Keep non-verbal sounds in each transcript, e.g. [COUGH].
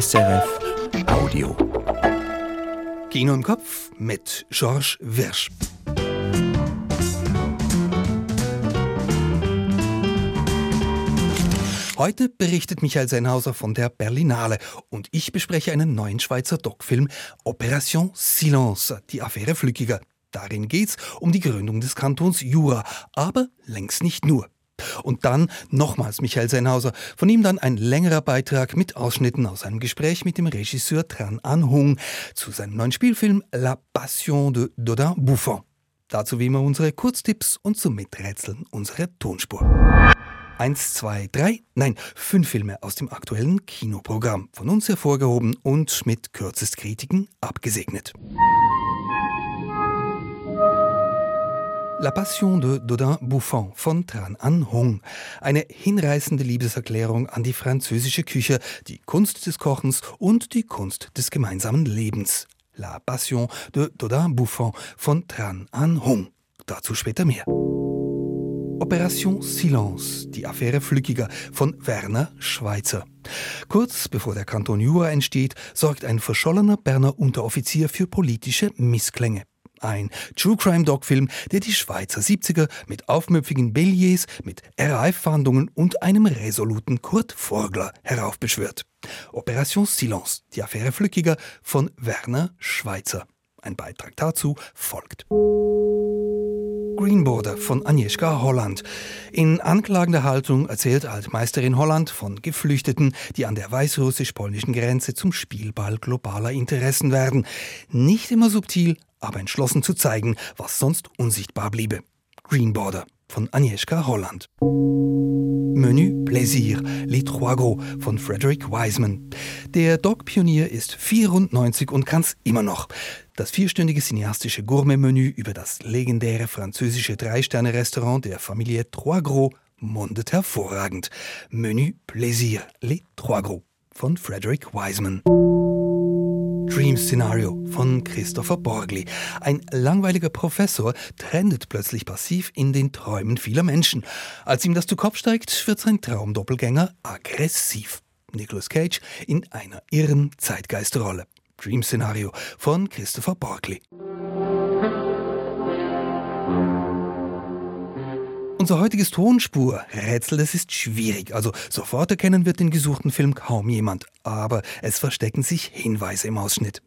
SRF Audio. Kino im Kopf mit Georges Wirsch. Heute berichtet Michael Sennhauser von der Berlinale und ich bespreche einen neuen Schweizer Doc-Film Operation Silence, die Affäre Flückiger. Darin geht's um die Gründung des Kantons Jura, aber längst nicht nur. Und dann nochmals Michael Sennhauser. Von ihm dann ein längerer Beitrag mit Ausschnitten aus einem Gespräch mit dem Regisseur Tran An Hung zu seinem neuen Spielfilm La Passion de Dodin Buffon. Dazu wie immer unsere Kurztipps und zum Miträtseln unsere Tonspur. Eins, zwei, drei, nein, fünf Filme aus dem aktuellen Kinoprogramm. Von uns hervorgehoben und mit Kürzestkritiken abgesegnet. La Passion de Dodin Buffon von Tran An Hung. Eine hinreißende Liebeserklärung an die französische Küche, die Kunst des Kochens und die Kunst des gemeinsamen Lebens. La Passion de Dodin Buffon von Tran An Hung. Dazu später mehr. Operation Silence, die Affäre Flückiger von Werner Schweitzer. Kurz bevor der Kanton Jura entsteht, sorgt ein verschollener Berner Unteroffizier für politische Missklänge. Ein True Crime Dog Film, der die Schweizer 70er mit aufmüpfigen Belliers, mit RAF-Fahndungen und einem resoluten Kurt Vorgler heraufbeschwört. Operation Silence, die Affäre Flückiger von Werner Schweitzer. Ein Beitrag dazu folgt. Green Border von Agnieszka Holland. In anklagender Haltung erzählt Altmeisterin Holland von Geflüchteten, die an der weißrussisch-polnischen Grenze zum Spielball globaler Interessen werden. Nicht immer subtil, aber entschlossen zu zeigen, was sonst unsichtbar bliebe. Green Border von Agnieszka Holland. Menü Plaisir, Les Trois Gros von Frederick Wiseman. Der Dog-Pionier ist 94 und kann's immer noch. Das vierstündige cineastische Gourmet-Menü über das legendäre französische Drei-Sterne-Restaurant der Familie Trois Gros mundet hervorragend. Menü Plaisir, Les Trois Gros von Frederick Wiseman. Dream Scenario von Christopher Borgli. Ein langweiliger Professor trendet plötzlich passiv in den Träumen vieler Menschen. Als ihm das zu Kopf steigt, wird sein Traumdoppelgänger aggressiv. Nicolas Cage in einer irren Zeitgeistrolle. Dream Scenario von Christopher Borgli. Unser heutiges Tonspur-Rätsel, das ist schwierig. Also sofort erkennen wird den gesuchten Film kaum jemand. Aber es verstecken sich Hinweise im Ausschnitt.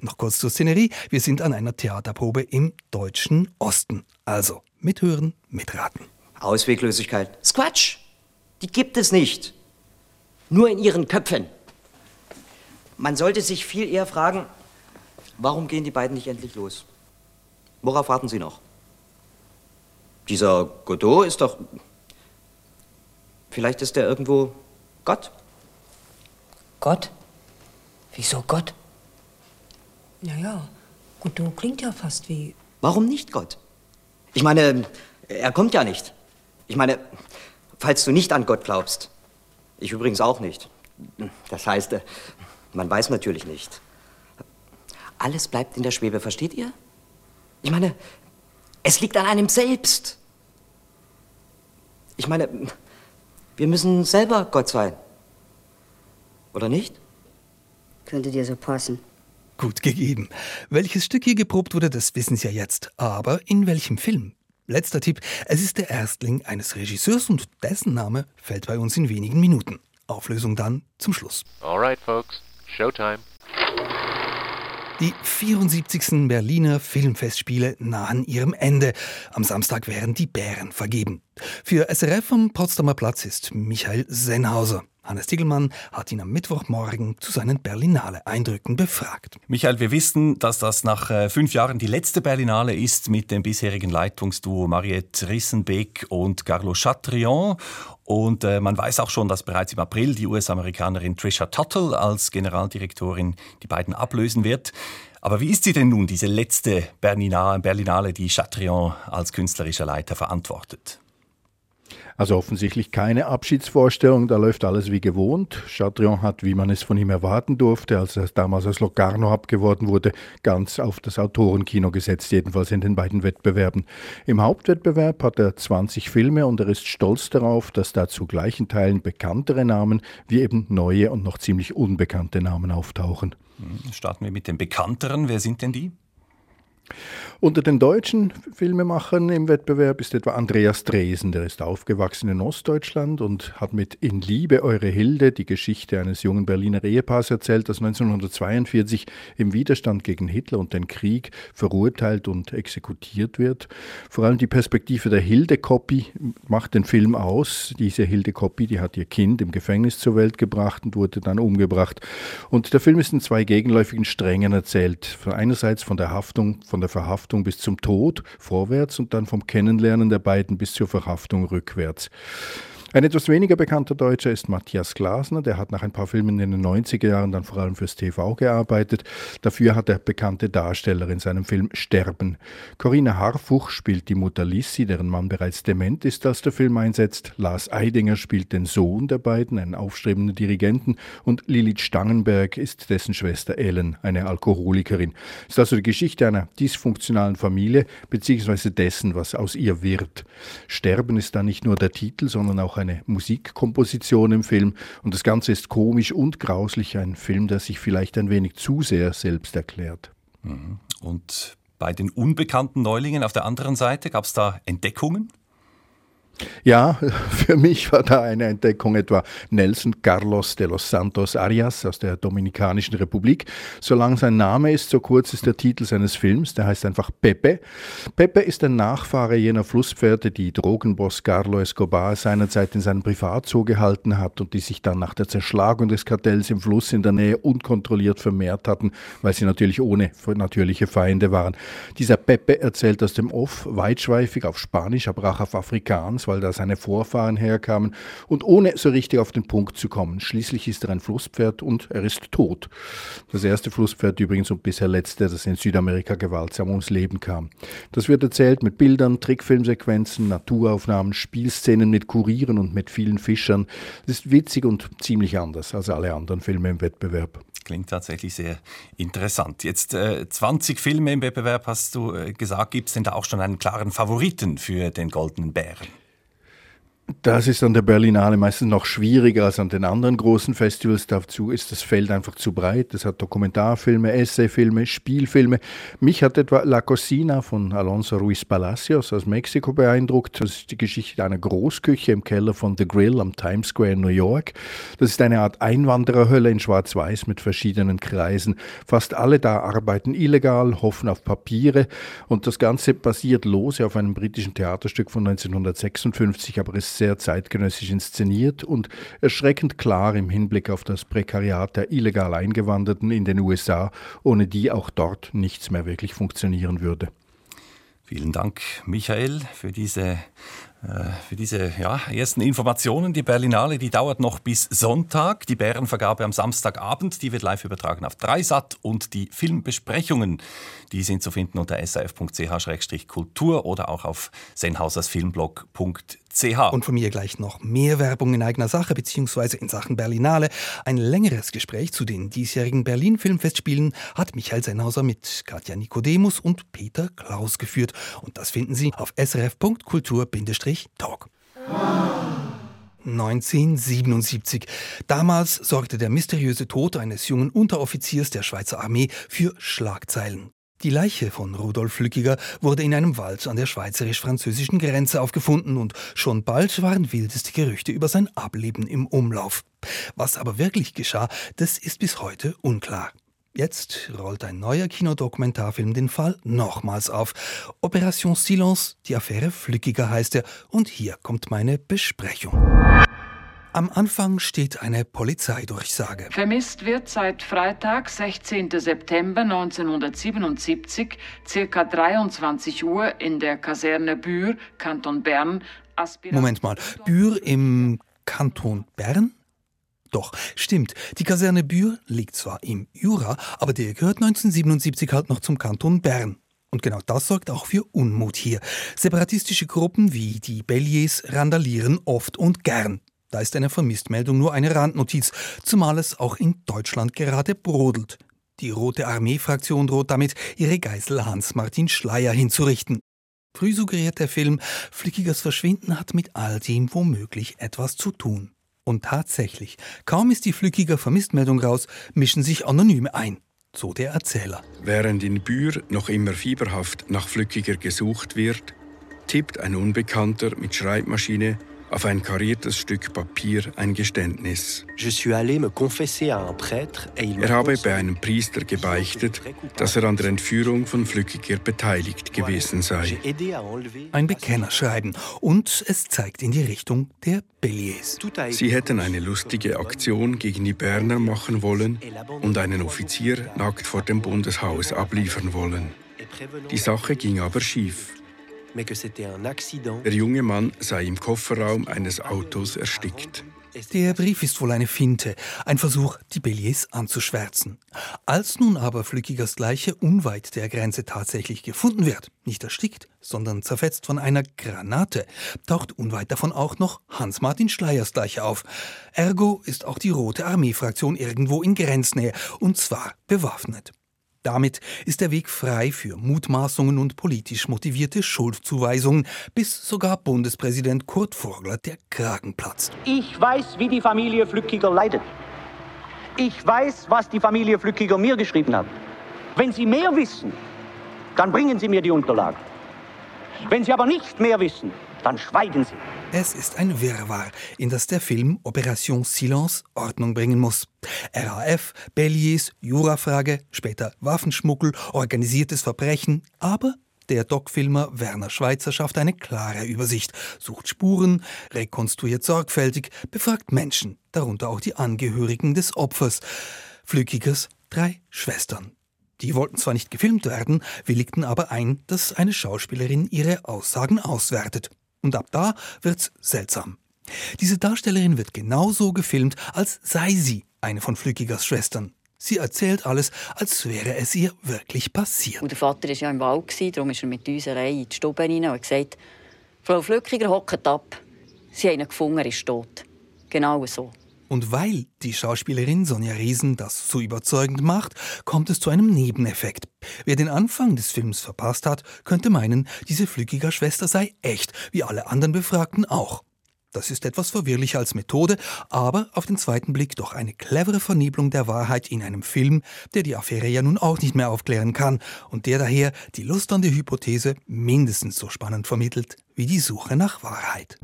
Noch kurz zur Szenerie. Wir sind an einer Theaterprobe im deutschen Osten. Also mithören, mitraten. Ausweglosigkeit. Squatsch! Die gibt es nicht. Nur in ihren Köpfen. Man sollte sich viel eher fragen, warum gehen die beiden nicht endlich los? Worauf warten sie noch? Dieser Godot ist doch. Vielleicht ist er irgendwo Gott. Gott? Wieso Gott? Naja, Godot klingt ja fast wie. Warum nicht Gott? Ich meine, er kommt ja nicht. Ich meine, falls du nicht an Gott glaubst. Ich übrigens auch nicht. Das heißt, man weiß natürlich nicht. Alles bleibt in der Schwebe, versteht ihr? Ich meine, es liegt an einem selbst. Ich meine, wir müssen selber Gott sein. Oder nicht? Könnte dir so passen. Gut gegeben. Welches Stück hier geprobt wurde, das wissen Sie ja jetzt. Aber in welchem Film? Letzter Tipp. Es ist der Erstling eines Regisseurs und dessen Name fällt bei uns in wenigen Minuten. Auflösung dann zum Schluss. Alright, folks. Showtime. Die 74. Berliner Filmfestspiele nahen ihrem Ende. Am Samstag werden die Bären vergeben. Für SRF am Potsdamer Platz ist Michael Sennhauser. Hannes Tiegelmann hat ihn am Mittwochmorgen zu seinen Berlinale-Eindrücken befragt. Michael, wir wissen, dass das nach äh, fünf Jahren die letzte Berlinale ist mit dem bisherigen Leitungsduo Mariette Rissenbeck und Carlo Chatrion. Und äh, man weiß auch schon, dass bereits im April die US-Amerikanerin Trisha Tuttle als Generaldirektorin die beiden ablösen wird. Aber wie ist sie denn nun, diese letzte Berlinale, die Chatrion als künstlerischer Leiter verantwortet? Also offensichtlich keine Abschiedsvorstellung, da läuft alles wie gewohnt. Chatrion hat, wie man es von ihm erwarten durfte, als er damals als Locarno abgeworden wurde, ganz auf das Autorenkino gesetzt, jedenfalls in den beiden Wettbewerben. Im Hauptwettbewerb hat er 20 Filme und er ist stolz darauf, dass da zu gleichen Teilen bekanntere Namen wie eben neue und noch ziemlich unbekannte Namen auftauchen. Starten wir mit den bekannteren. Wer sind denn die? Unter den deutschen Filmemachern im Wettbewerb ist etwa Andreas Dresen, der ist aufgewachsen in Ostdeutschland und hat mit In Liebe eure Hilde die Geschichte eines jungen Berliner Ehepaars erzählt, das 1942 im Widerstand gegen Hitler und den Krieg verurteilt und exekutiert wird. Vor allem die Perspektive der Hilde-Kopie macht den Film aus. Diese Hilde-Kopie, die hat ihr Kind im Gefängnis zur Welt gebracht und wurde dann umgebracht. Und der Film ist in zwei gegenläufigen Strängen erzählt. Einerseits von der Haftung, von der Verhaftung Verhaftung bis zum Tod vorwärts und dann vom Kennenlernen der beiden bis zur Verhaftung rückwärts. Ein etwas weniger bekannter Deutscher ist Matthias Glasner. Der hat nach ein paar Filmen in den 90er Jahren dann vor allem fürs TV gearbeitet. Dafür hat er bekannte Darsteller in seinem Film Sterben. Corinna Harfuch spielt die Mutter Lissi, deren Mann bereits dement ist, als der Film einsetzt. Lars Eidinger spielt den Sohn der beiden, einen aufstrebenden Dirigenten. Und Lilith Stangenberg ist dessen Schwester Ellen, eine Alkoholikerin. Es ist also die Geschichte einer dysfunktionalen Familie, beziehungsweise dessen, was aus ihr wird. Sterben ist dann nicht nur der Titel, sondern auch ein eine Musikkomposition im Film und das Ganze ist komisch und grauslich, ein Film, der sich vielleicht ein wenig zu sehr selbst erklärt. Mhm. Und bei den unbekannten Neulingen auf der anderen Seite gab es da Entdeckungen? Ja, [LAUGHS] für mich war da eine Entdeckung etwa Nelson Carlos de los Santos Arias aus der Dominikanischen Republik. Solange sein Name ist, so kurz ist der Titel seines Films, der heißt einfach Pepe. Pepe ist ein Nachfahre jener Flusspferde, die Drogenboss Carlo Escobar seinerzeit in seinem Privatzoo gehalten hat und die sich dann nach der Zerschlagung des Kartells im Fluss in der Nähe unkontrolliert vermehrt hatten, weil sie natürlich ohne natürliche Feinde waren. Dieser Pepe erzählt aus dem Off weitschweifig auf Spanisch, aber auch auf Afrikaans weil da seine Vorfahren herkamen, und ohne so richtig auf den Punkt zu kommen. Schließlich ist er ein Flusspferd und er ist tot. Das erste Flusspferd übrigens und bisher letzte, das in Südamerika gewaltsam ums Leben kam. Das wird erzählt mit Bildern, Trickfilmsequenzen, Naturaufnahmen, Spielszenen mit Kurieren und mit vielen Fischern. Das ist witzig und ziemlich anders als alle anderen Filme im Wettbewerb. Klingt tatsächlich sehr interessant. Jetzt äh, 20 Filme im Wettbewerb hast du äh, gesagt. Gibt es denn da auch schon einen klaren Favoriten für den Goldenen Bären? Das ist an der Berlinale meistens noch schwieriger als an den anderen großen Festivals. Dazu ist das Feld einfach zu breit. Es hat Dokumentarfilme, Essayfilme, Spielfilme. Mich hat etwa La Cocina von Alonso Ruiz Palacios aus Mexiko beeindruckt. Das ist die Geschichte einer Großküche im Keller von The Grill am Times Square in New York. Das ist eine Art Einwandererhölle in Schwarz-Weiß mit verschiedenen Kreisen. Fast alle da arbeiten illegal, hoffen auf Papiere und das Ganze basiert lose auf einem britischen Theaterstück von 1956, aber es sehr zeitgenössisch inszeniert und erschreckend klar im Hinblick auf das Prekariat der illegal Eingewanderten in den USA, ohne die auch dort nichts mehr wirklich funktionieren würde. Vielen Dank, Michael, für diese äh, für diese ja, ersten Informationen. Die Berlinale, die dauert noch bis Sonntag. Die Bärenvergabe am Samstagabend, die wird live übertragen auf Dreisat. Und die Filmbesprechungen, die sind zu finden unter saf.ch-kultur oder auch auf senhausersfilmblog.ch. Und von mir gleich noch mehr Werbung in eigener Sache beziehungsweise in Sachen Berlinale. Ein längeres Gespräch zu den diesjährigen Berlin Filmfestspielen hat Michael Sennhauser mit Katja Nikodemus und Peter Klaus geführt. Und das finden Sie auf srf.kultur-talk. 1977. Damals sorgte der mysteriöse Tod eines jungen Unteroffiziers der Schweizer Armee für Schlagzeilen. Die Leiche von Rudolf Lückiger wurde in einem Wald an der schweizerisch-französischen Grenze aufgefunden und schon bald waren wildeste Gerüchte über sein Ableben im Umlauf. Was aber wirklich geschah, das ist bis heute unklar. Jetzt rollt ein neuer Kinodokumentarfilm den Fall nochmals auf. Operation Silence, die Affäre Flückiger heißt er, und hier kommt meine Besprechung. Am Anfang steht eine Polizeidurchsage. Vermisst wird seit Freitag, 16. September 1977, circa 23 Uhr in der Kaserne Bühr, Kanton Bern. Aspirant Moment mal, Bühr im Kanton Bern? Doch, stimmt, die Kaserne Bühr liegt zwar im Jura, aber der gehört 1977 halt noch zum Kanton Bern. Und genau das sorgt auch für Unmut hier. Separatistische Gruppen wie die Belliers randalieren oft und gern. Da ist eine Vermisstmeldung nur eine Randnotiz, zumal es auch in Deutschland gerade brodelt. Die Rote Armee-Fraktion droht damit, ihre Geißel Hans-Martin Schleier hinzurichten. Früh suggeriert der Film, Flickigers Verschwinden hat mit all dem womöglich etwas zu tun. Und tatsächlich, kaum ist die Flückiger Vermisstmeldung raus, mischen sich Anonyme ein. So der Erzähler. Während in Bühr noch immer fieberhaft nach Flückiger gesucht wird, tippt ein Unbekannter mit Schreibmaschine auf ein kariertes Stück Papier ein Geständnis. Er habe bei einem Priester gebeichtet, dass er an der Entführung von Flückiger beteiligt gewesen sei. Ein Bekennerschreiben und es zeigt in die Richtung der Belliers. Sie hätten eine lustige Aktion gegen die Berner machen wollen und einen Offizier nackt vor dem Bundeshaus abliefern wollen. Die Sache ging aber schief. Der junge Mann sei im Kofferraum eines Autos erstickt. Der Brief ist wohl eine Finte, ein Versuch, die Belliers anzuschwärzen. Als nun aber Flückigers Leiche unweit der Grenze tatsächlich gefunden wird, nicht erstickt, sondern zerfetzt von einer Granate, taucht unweit davon auch noch Hans-Martin Schleiers Leiche auf. Ergo ist auch die Rote Armee-Fraktion irgendwo in Grenznähe, und zwar bewaffnet. Damit ist der Weg frei für Mutmaßungen und politisch motivierte Schuldzuweisungen, bis sogar Bundespräsident Kurt Vogler der Kragen platzt. Ich weiß, wie die Familie Flückiger leidet. Ich weiß, was die Familie Flückiger mir geschrieben hat. Wenn Sie mehr wissen, dann bringen Sie mir die Unterlagen. Wenn Sie aber nicht mehr wissen, dann schweigen Sie. Es ist ein Wirrwarr, in das der Film Operation Silence Ordnung bringen muss. RAF, Belliers, Jurafrage, später Waffenschmuggel, organisiertes Verbrechen, aber der Doc-Filmer Werner Schweitzer schafft eine klare Übersicht, sucht Spuren, rekonstruiert sorgfältig, befragt Menschen, darunter auch die Angehörigen des Opfers. Flückigers drei Schwestern. Die wollten zwar nicht gefilmt werden, willigten aber ein, dass eine Schauspielerin ihre Aussagen auswertet. Und ab da wird's seltsam. Diese Darstellerin wird genauso gefilmt, als sei sie eine von Flückigers Schwestern. Sie erzählt alles, als wäre es ihr wirklich passiert. Und der Vater war ja im Wald, darum ist er mit uns Reihe in die Stube hinein und hat gesagt, Frau Flückiger hockt ab. Sie haben ihn gefunden, er ist tot. Genau so. Und weil die Schauspielerin Sonja Riesen das so überzeugend macht, kommt es zu einem Nebeneffekt. Wer den Anfang des Films verpasst hat, könnte meinen, diese flückiger Schwester sei echt, wie alle anderen Befragten auch. Das ist etwas verwirrlicher als Methode, aber auf den zweiten Blick doch eine clevere Vernebelung der Wahrheit in einem Film, der die Affäre ja nun auch nicht mehr aufklären kann und der daher die Lust an die Hypothese mindestens so spannend vermittelt wie die Suche nach Wahrheit.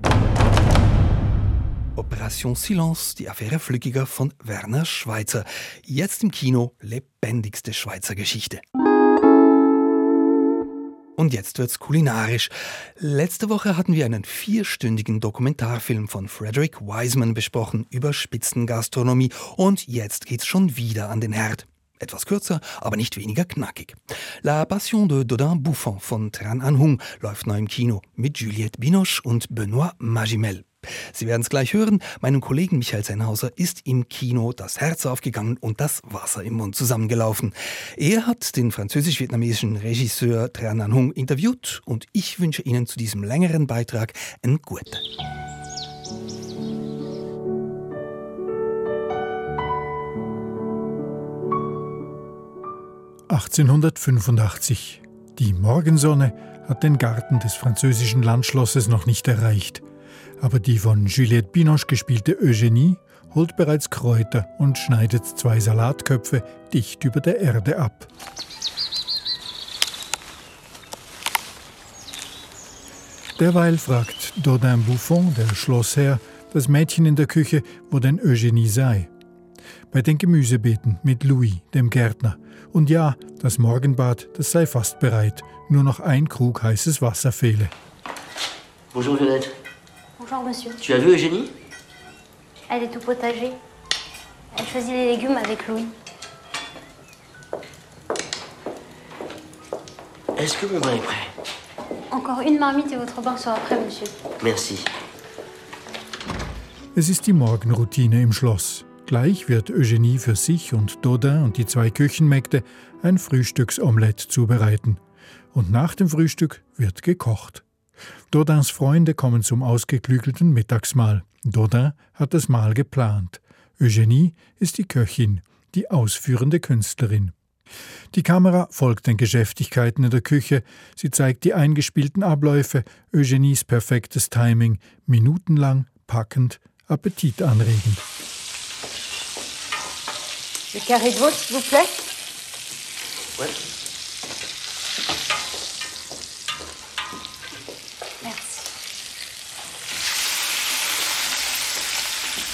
Operation Silence, die Affäre Flückiger von Werner Schweitzer. Jetzt im Kino lebendigste Schweizer Geschichte. Und jetzt wird's kulinarisch. Letzte Woche hatten wir einen vierstündigen Dokumentarfilm von Frederick Wiseman besprochen über Spitzengastronomie und jetzt geht's schon wieder an den Herd. Etwas kürzer, aber nicht weniger knackig. La Passion de Dodin Bouffon von Tran An Hung läuft neu im Kino mit Juliette Binoche und Benoît Magimel. Sie werden es gleich hören, meinem Kollegen Michael Sennhauser ist im Kino das Herz aufgegangen und das Wasser im Mund zusammengelaufen. Er hat den französisch-vietnamesischen Regisseur Tran An Hung interviewt und ich wünsche Ihnen zu diesem längeren Beitrag einen guten. (1885). Die Morgensonne hat den Garten des französischen Landschlosses noch nicht erreicht aber die von Juliette Binoche gespielte Eugenie holt bereits Kräuter und schneidet zwei Salatköpfe dicht über der Erde ab. Derweil fragt Dodin Buffon, der Schlossherr, das Mädchen in der Küche, wo denn Eugenie sei. Bei den Gemüsebeeten mit Louis, dem Gärtner. Und ja, das Morgenbad, das sei fast bereit. Nur noch ein Krug heißes Wasser fehle. Bonjour Violette. Bonjour, monsieur. Tu as vu Eugénie Elle est au potager. Elle choisit les légumes avec Louis. Est-ce que mon bain est prêt Encore une marmite et votre bain sera prêt, monsieur. Merci. Es ist die Morgenroutine im Schloss. Gleich wird Eugenie für sich und Dodin und die zwei Küchenmägde ein Frühstücksomelett zubereiten. Und nach dem Frühstück wird gekocht. Dodins Freunde kommen zum ausgeklügelten Mittagsmahl. Dodin hat das Mahl geplant. Eugenie ist die Köchin, die ausführende Künstlerin. Die Kamera folgt den Geschäftigkeiten in der Küche, sie zeigt die eingespielten Abläufe, Eugenies perfektes Timing, minutenlang, packend, appetitanregend. Le carré de veau, s'il vous plaît Ouais. Merci.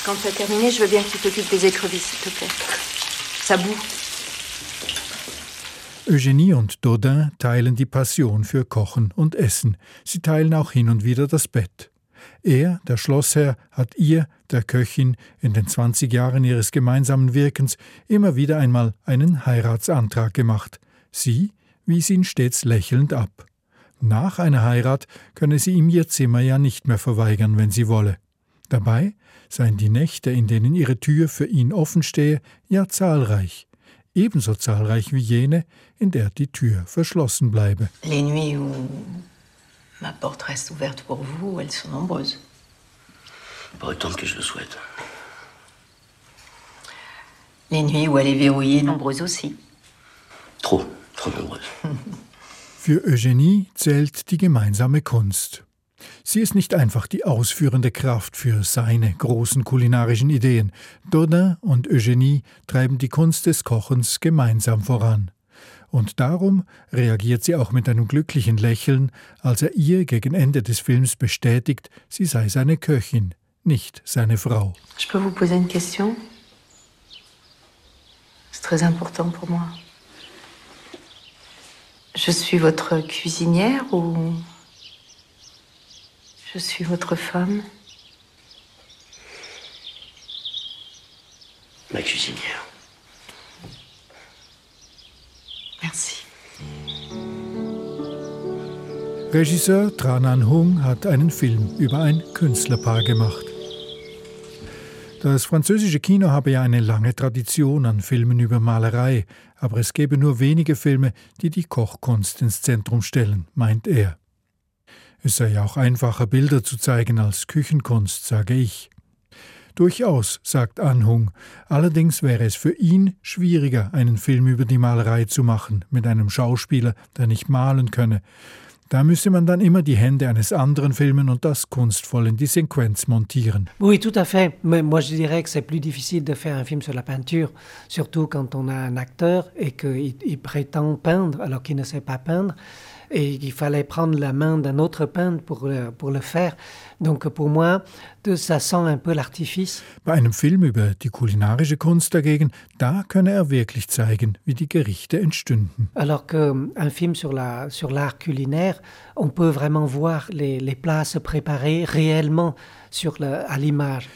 Quand tu as terminé, je veux bien que tu t'occupes des écrevisses, s'il te plaît. Ça boue. Eugenie und Dodin teilen die Passion für Kochen und Essen. Sie teilen auch hin und wieder das Bett. Er, der Schlossherr, hat ihr, der Köchin, in den 20 Jahren ihres gemeinsamen Wirkens immer wieder einmal einen Heiratsantrag gemacht. Sie wies ihn stets lächelnd ab. Nach einer Heirat könne sie ihm ihr Zimmer ja nicht mehr verweigern, wenn sie wolle. Dabei seien die Nächte, in denen ihre Tür für ihn offen stehe, ja zahlreich, ebenso zahlreich wie jene, in der die Tür verschlossen bleibe. Les nuits où ma porte reste ouverte pour vous, elles sont nombreuses. Pas autant que je le souhaite. Les nuits où elle est verrouillée, nombreuses aussi. Trop, trop nombreuses. Für Eugenie zählt die gemeinsame Kunst. Sie ist nicht einfach die ausführende Kraft für seine großen kulinarischen Ideen. Dodin und Eugenie treiben die Kunst des Kochens gemeinsam voran. Und darum reagiert sie auch mit einem glücklichen Lächeln, als er ihr gegen Ende des Films bestätigt, sie sei seine Köchin, nicht seine Frau. Je peux vous poser une question C'est très important pour moi. Je suis votre cuisinière ou je suis votre femme Ma cuisinière. Merci. Regisseur Tranan Hung hat einen Film über ein Künstlerpaar gemacht. Das französische Kino habe ja eine lange Tradition an Filmen über Malerei, aber es gebe nur wenige Filme, die die Kochkunst ins Zentrum stellen, meint er. Es sei auch einfacher, Bilder zu zeigen als Küchenkunst, sage ich. Durchaus, sagt Anhung. Allerdings wäre es für ihn schwieriger, einen Film über die Malerei zu machen, mit einem Schauspieler, der nicht malen könne. Da müsse man dann immer die Hände eines anderen filmen und das kunstvoll in die Sequenz montieren. Oui, tout à fait. Mais moi, je dirais que c'est plus difficile de faire un film sur la peinture, surtout quand on a un acteur et qu'il il prétend peindre alors qu'il ne sait pas peindre. Et qu'il fallait prendre la main d'un autre peintre pour le, pour le faire. Donc pour moi, ça sent un peu l'artifice. Bei einem Film über die kulinarische Kunst dagegen, da könne er wirklich zeigen, wie die Gerichte entstünden. Alors qu'un film sur l'art sur culinaire, on peut vraiment voir les, les plats se préparer réellement sur le, à l'image.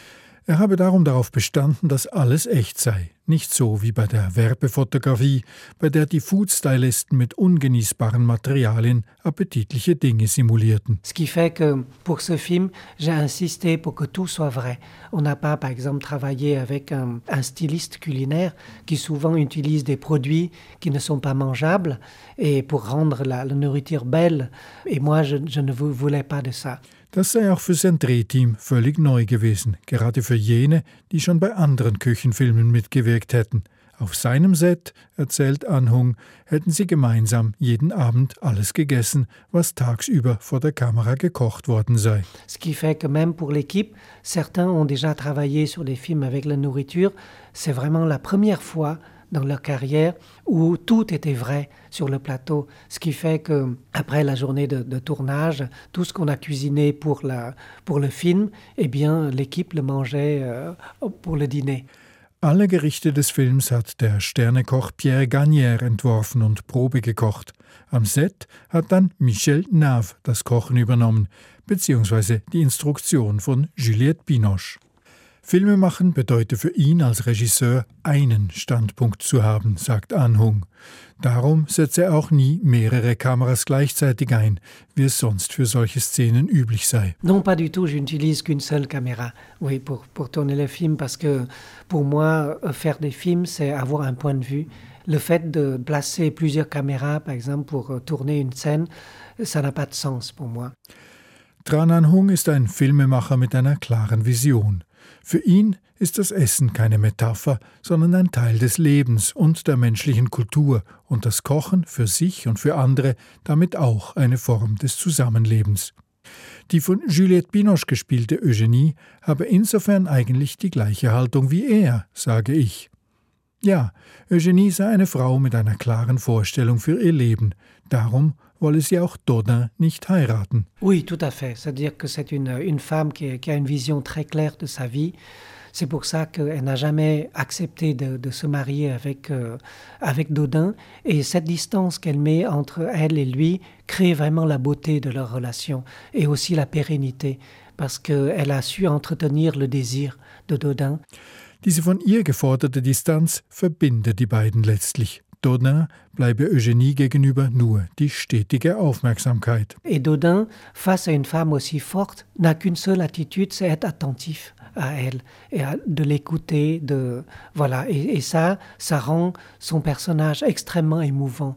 Er habe darum darauf bestanden, dass alles echt sei, nicht so wie bei der Werbefotografie, bei der die Foodstylisten mit ungenießbaren Materialien appetitliche Dinge simulierten. Ce qui fait que pour ce film, j'ai insisté pour que tout soit vrai. On n'a pas, par exemple, travaillé avec un, un, styliste culinaire qui souvent utilise des produits qui ne sont pas mangeables et pour rendre la, la nourriture belle. Et moi, je, je ne voulais pas de ça. Das sei auch für sein Drehteam völlig neu gewesen, gerade für jene, die schon bei anderen Küchenfilmen mitgewirkt hätten. Auf seinem Set, erzählt Anhung, hätten sie gemeinsam jeden Abend alles gegessen, was tagsüber vor der Kamera gekocht worden sei. Ce qui fait que même pour l'équipe, certains ont déjà travaillé sur des films avec la nourriture. C'est vraiment la première fois dans leur carrière où tout était vrai sur le plateau, ce qui fait que après la journée de, tournage, tout ce qu'on a cuisiné pour, le film, eh bien l'équipe le mangeait euh, pour le dîner. Alle Gerichte des Films hat der Sternekoch Pierre Gagnère entworfen und Probe gekocht. Am Set hat dann Michel Nave das Kochen übernommen, beziehungsweise die Instruktion von Juliette Binoche. Filmemachen bedeutet für ihn als Regisseur einen Standpunkt zu haben, sagt Anhung. Darum setzt er auch nie mehrere Kameras gleichzeitig ein, wie es sonst für solche Szenen üblich sei. Non, pas du tout. Je n'utilise qu'une seule caméra, oui, pour, pour tourner les films, parce que pour moi, euh, faire des films, c'est avoir un point de vue. Le fait de placer plusieurs caméras, par exemple, pour euh, tourner une scène, ça n'a pas de sens pour moi. Tran Anh Hung ist ein Filmemacher mit einer klaren Vision. Für ihn ist das Essen keine Metapher, sondern ein Teil des Lebens und der menschlichen Kultur und das Kochen für sich und für andere damit auch eine Form des Zusammenlebens. Die von Juliette Binoche gespielte Eugenie habe insofern eigentlich die gleiche Haltung wie er, sage ich. Ja, Eugenie sei eine Frau mit einer klaren Vorstellung für ihr Leben. Darum wolle sie auch Dodin nicht heiraten. Oui, tout à fait. C'est-à-dire que c'est une, une femme qui, a une vision très claire de sa vie. C'est pour ça qu'elle n'a jamais accepté de, de, se marier avec, euh, avec Dodin. Et cette distance qu'elle met entre elle et lui crée vraiment la beauté de leur relation et aussi la pérennité, parce qu'elle a su entretenir le désir de Dodin. Diese von ihr geforderte Distanz verbindet die beiden letztlich. Dodin bleibe Eugénie gegenüber nur die stetige Aufmerksamkeit. Et Dodin, face à une femme aussi forte, n'a qu'une seule attitude, c'est être attentif à elle et à, de l'écouter, de voilà. Et, et ça, ça rend son personnage extrêmement émouvant.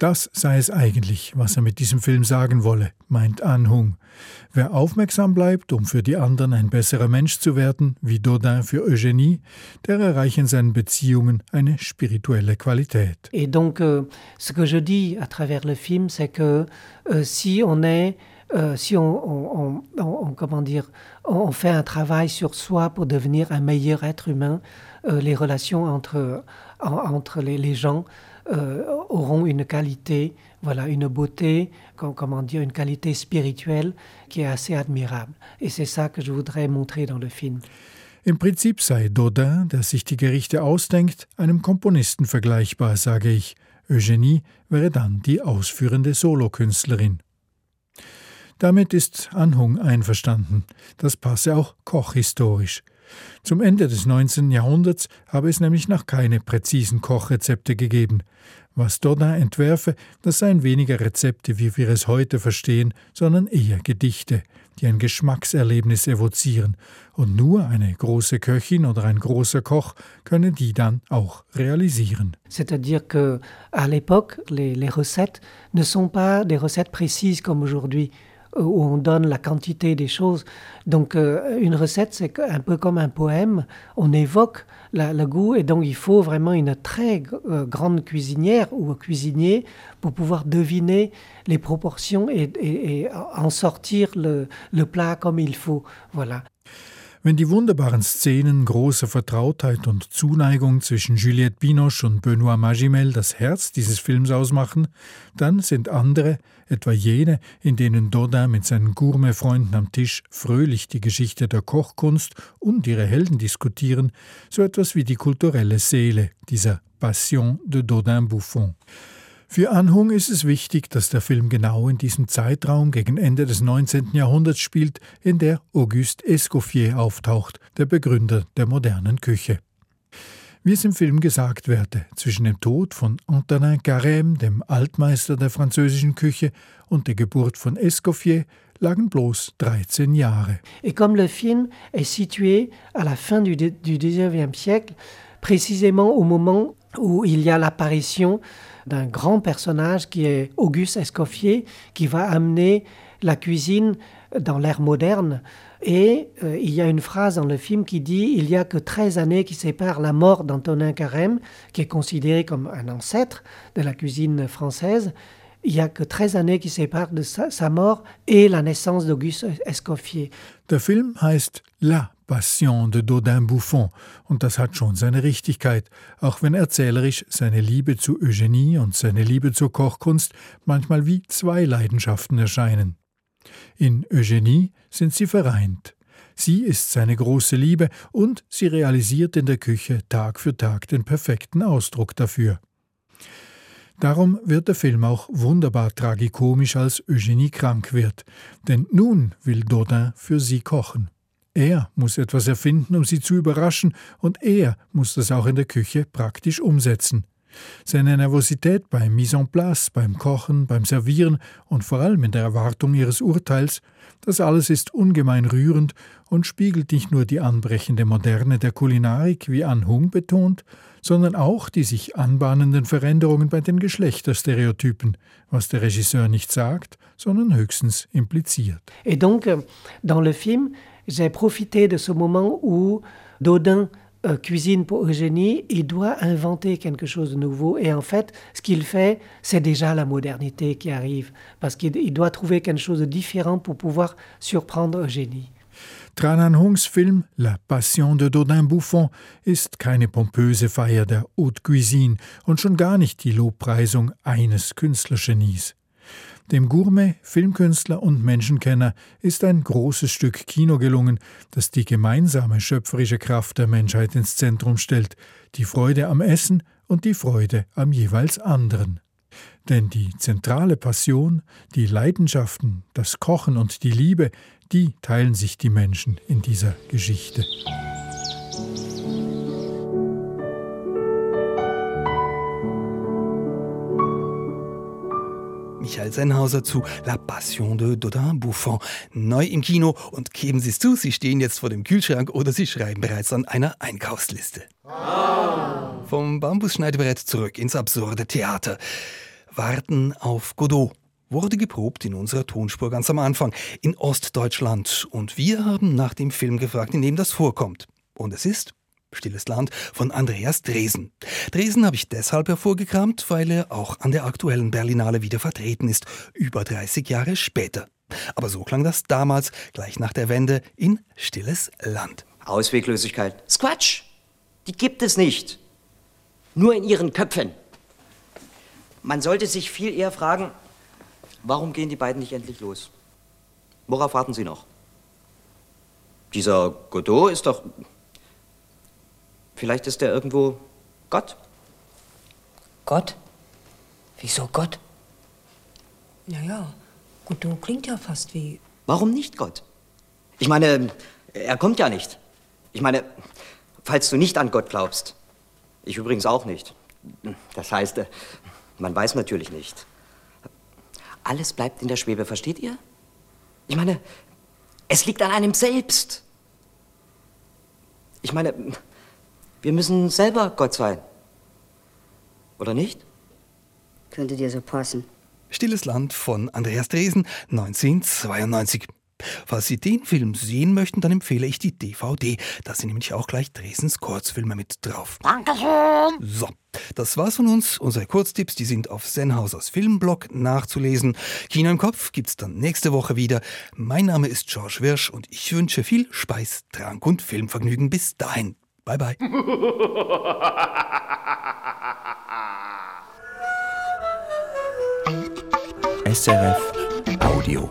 Das sei es eigentlich, was er mit diesem Film sagen wolle, meint An Hung. Wer aufmerksam bleibt, um für die anderen ein besserer Mensch zu werden, wie Dodin für Eugénie, der erreicht in seinen Beziehungen eine spirituelle Qualität. Et donc, euh, ce que je dis à travers le film, c'est que euh, si on est Euh, si on, on, on, on, comment dire, on fait un travail sur soi pour devenir un meilleur être humain, euh, les relations entre, en, entre les, les gens euh, auront une qualité, voilà, une beauté, comment dire, une qualité spirituelle qui est assez admirable. Et c'est ça que je voudrais montrer dans le film. Im Prinzip sei Dodin, der sich die Gerichte ausdenkt, einem Komponisten vergleichbar, sage ich. Eugenie wäre dann die ausführende Solokünstlerin. Damit ist Anhung einverstanden. Das passe auch kochhistorisch. Zum Ende des 19. Jahrhunderts habe es nämlich noch keine präzisen Kochrezepte gegeben. Was Dodin entwerfe, das seien weniger Rezepte, wie wir es heute verstehen, sondern eher Gedichte, die ein Geschmackserlebnis evozieren. Und nur eine große Köchin oder ein großer Koch könne die dann auch realisieren. C'est-à-dire que à l'époque, les, les recettes ne sont pas des recettes précises comme aujourd'hui. Où on donne la quantité des choses. Donc euh, une recette, c'est un peu comme un poème, on évoque la, le goût et donc il faut vraiment une très euh, grande cuisinière ou cuisinier pour pouvoir deviner les proportions et en sortir le, le plat comme il faut. Voilà. Wenn die wunderbaren Szenen großer Vertrautheit und Zuneigung zwischen Juliette Binoche und Benoît Magimel das Herz dieses Films ausmachen, dann sind andere, etwa jene, in denen Dodin mit seinen Gourmet-Freunden am Tisch fröhlich die Geschichte der Kochkunst und ihre Helden diskutieren, so etwas wie die kulturelle Seele dieser Passion de Dodin Buffon. Für Anhung ist es wichtig, dass der Film genau in diesem Zeitraum gegen Ende des 19. Jahrhunderts spielt, in der Auguste Escoffier auftaucht, der Begründer der modernen Küche. Wie es im Film gesagt werde, zwischen dem Tod von Antonin Carême, dem Altmeister der französischen Küche, und der Geburt von Escoffier lagen bloß 13 Jahre. Et comme le film est situé à la fin du, du 19e siècle, précisément au moment où il y a l'apparition d'un grand personnage qui est Auguste Escoffier, qui va amener la cuisine dans l'ère moderne. Et euh, il y a une phrase dans le film qui dit il y a que 13 années qui séparent la mort d'Antonin Carême, qui est considéré comme un ancêtre de la cuisine française. Il y a que 13 années qui séparent de sa, mort et la naissance d'Auguste Escoffier. Der Film Passion de Dodin Buffon und das hat schon seine Richtigkeit, auch wenn erzählerisch seine Liebe zu Eugenie und seine Liebe zur Kochkunst manchmal wie zwei Leidenschaften erscheinen. In Eugenie sind sie vereint. Sie ist seine große Liebe und sie realisiert in der Küche Tag für Tag den perfekten Ausdruck dafür. Darum wird der Film auch wunderbar tragikomisch, als Eugenie krank wird, denn nun will Dodin für sie kochen. Er muss etwas erfinden, um sie zu überraschen, und er muss das auch in der Küche praktisch umsetzen. Seine Nervosität beim Mise en place, beim Kochen, beim Servieren und vor allem in der Erwartung ihres Urteils, das alles ist ungemein rührend und spiegelt nicht nur die anbrechende Moderne der Kulinarik, wie An Hung betont, sondern auch die sich anbahnenden Veränderungen bei den Geschlechterstereotypen, was der Regisseur nicht sagt, sondern höchstens impliziert. Et donc, dans le film, j'ai profité de ce moment où Dodin euh, cuisine pour Eugénie, il doit inventer quelque chose de nouveau. Et en fait, ce qu'il fait, c'est déjà la modernité qui arrive, parce qu'il doit trouver quelque chose de différent pour pouvoir surprendre Eugénie. Tranan Hungs Film La Passion de Dodin Buffon ist keine pompöse Feier der Haute Cuisine und schon gar nicht die Lobpreisung eines Künstlergenies. Dem Gourmet, Filmkünstler und Menschenkenner ist ein großes Stück Kino gelungen, das die gemeinsame schöpferische Kraft der Menschheit ins Zentrum stellt, die Freude am Essen und die Freude am jeweils anderen. Denn die zentrale Passion, die Leidenschaften, das Kochen und die Liebe, die teilen sich die Menschen in dieser Geschichte. Michael Sennhauser zu La Passion de Dodin Buffon. Neu im Kino und geben Sie es zu, Sie stehen jetzt vor dem Kühlschrank oder Sie schreiben bereits an einer Einkaufsliste. Oh. Vom Bambusschneidebrett zurück ins absurde Theater. Warten auf Godot wurde geprobt in unserer Tonspur ganz am Anfang in Ostdeutschland und wir haben nach dem Film gefragt, in dem das vorkommt. Und es ist Stilles Land von Andreas Dresen. Dresen habe ich deshalb hervorgekramt, weil er auch an der aktuellen Berlinale wieder vertreten ist, über 30 Jahre später. Aber so klang das damals, gleich nach der Wende, in Stilles Land. Ausweglosigkeit. Squatsch! Die gibt es nicht. Nur in ihren Köpfen. Man sollte sich viel eher fragen, warum gehen die beiden nicht endlich los? Worauf warten sie noch? Dieser Godot ist doch Vielleicht ist er irgendwo Gott. Gott? Wieso Gott? Naja, Godot klingt ja fast wie. Warum nicht Gott? Ich meine, er kommt ja nicht. Ich meine, falls du nicht an Gott glaubst. Ich übrigens auch nicht. Das heißt, man weiß natürlich nicht. Alles bleibt in der Schwebe, versteht ihr? Ich meine, es liegt an einem selbst. Ich meine, wir müssen selber Gott sein. Oder nicht? Könnte dir so passen. Stilles Land von Andreas Dresen, 1992. Falls Sie den Film sehen möchten, dann empfehle ich die DVD. Da sind nämlich auch gleich Dresens Kurzfilme mit drauf. Dankeschön. So, das war's von uns. Unsere Kurztipps, die sind auf Sennhausers Filmblog nachzulesen. Kino im Kopf gibt's dann nächste Woche wieder. Mein Name ist George Wirsch und ich wünsche viel Speis, Trank und Filmvergnügen bis dahin. Bye bye. SRF Audio.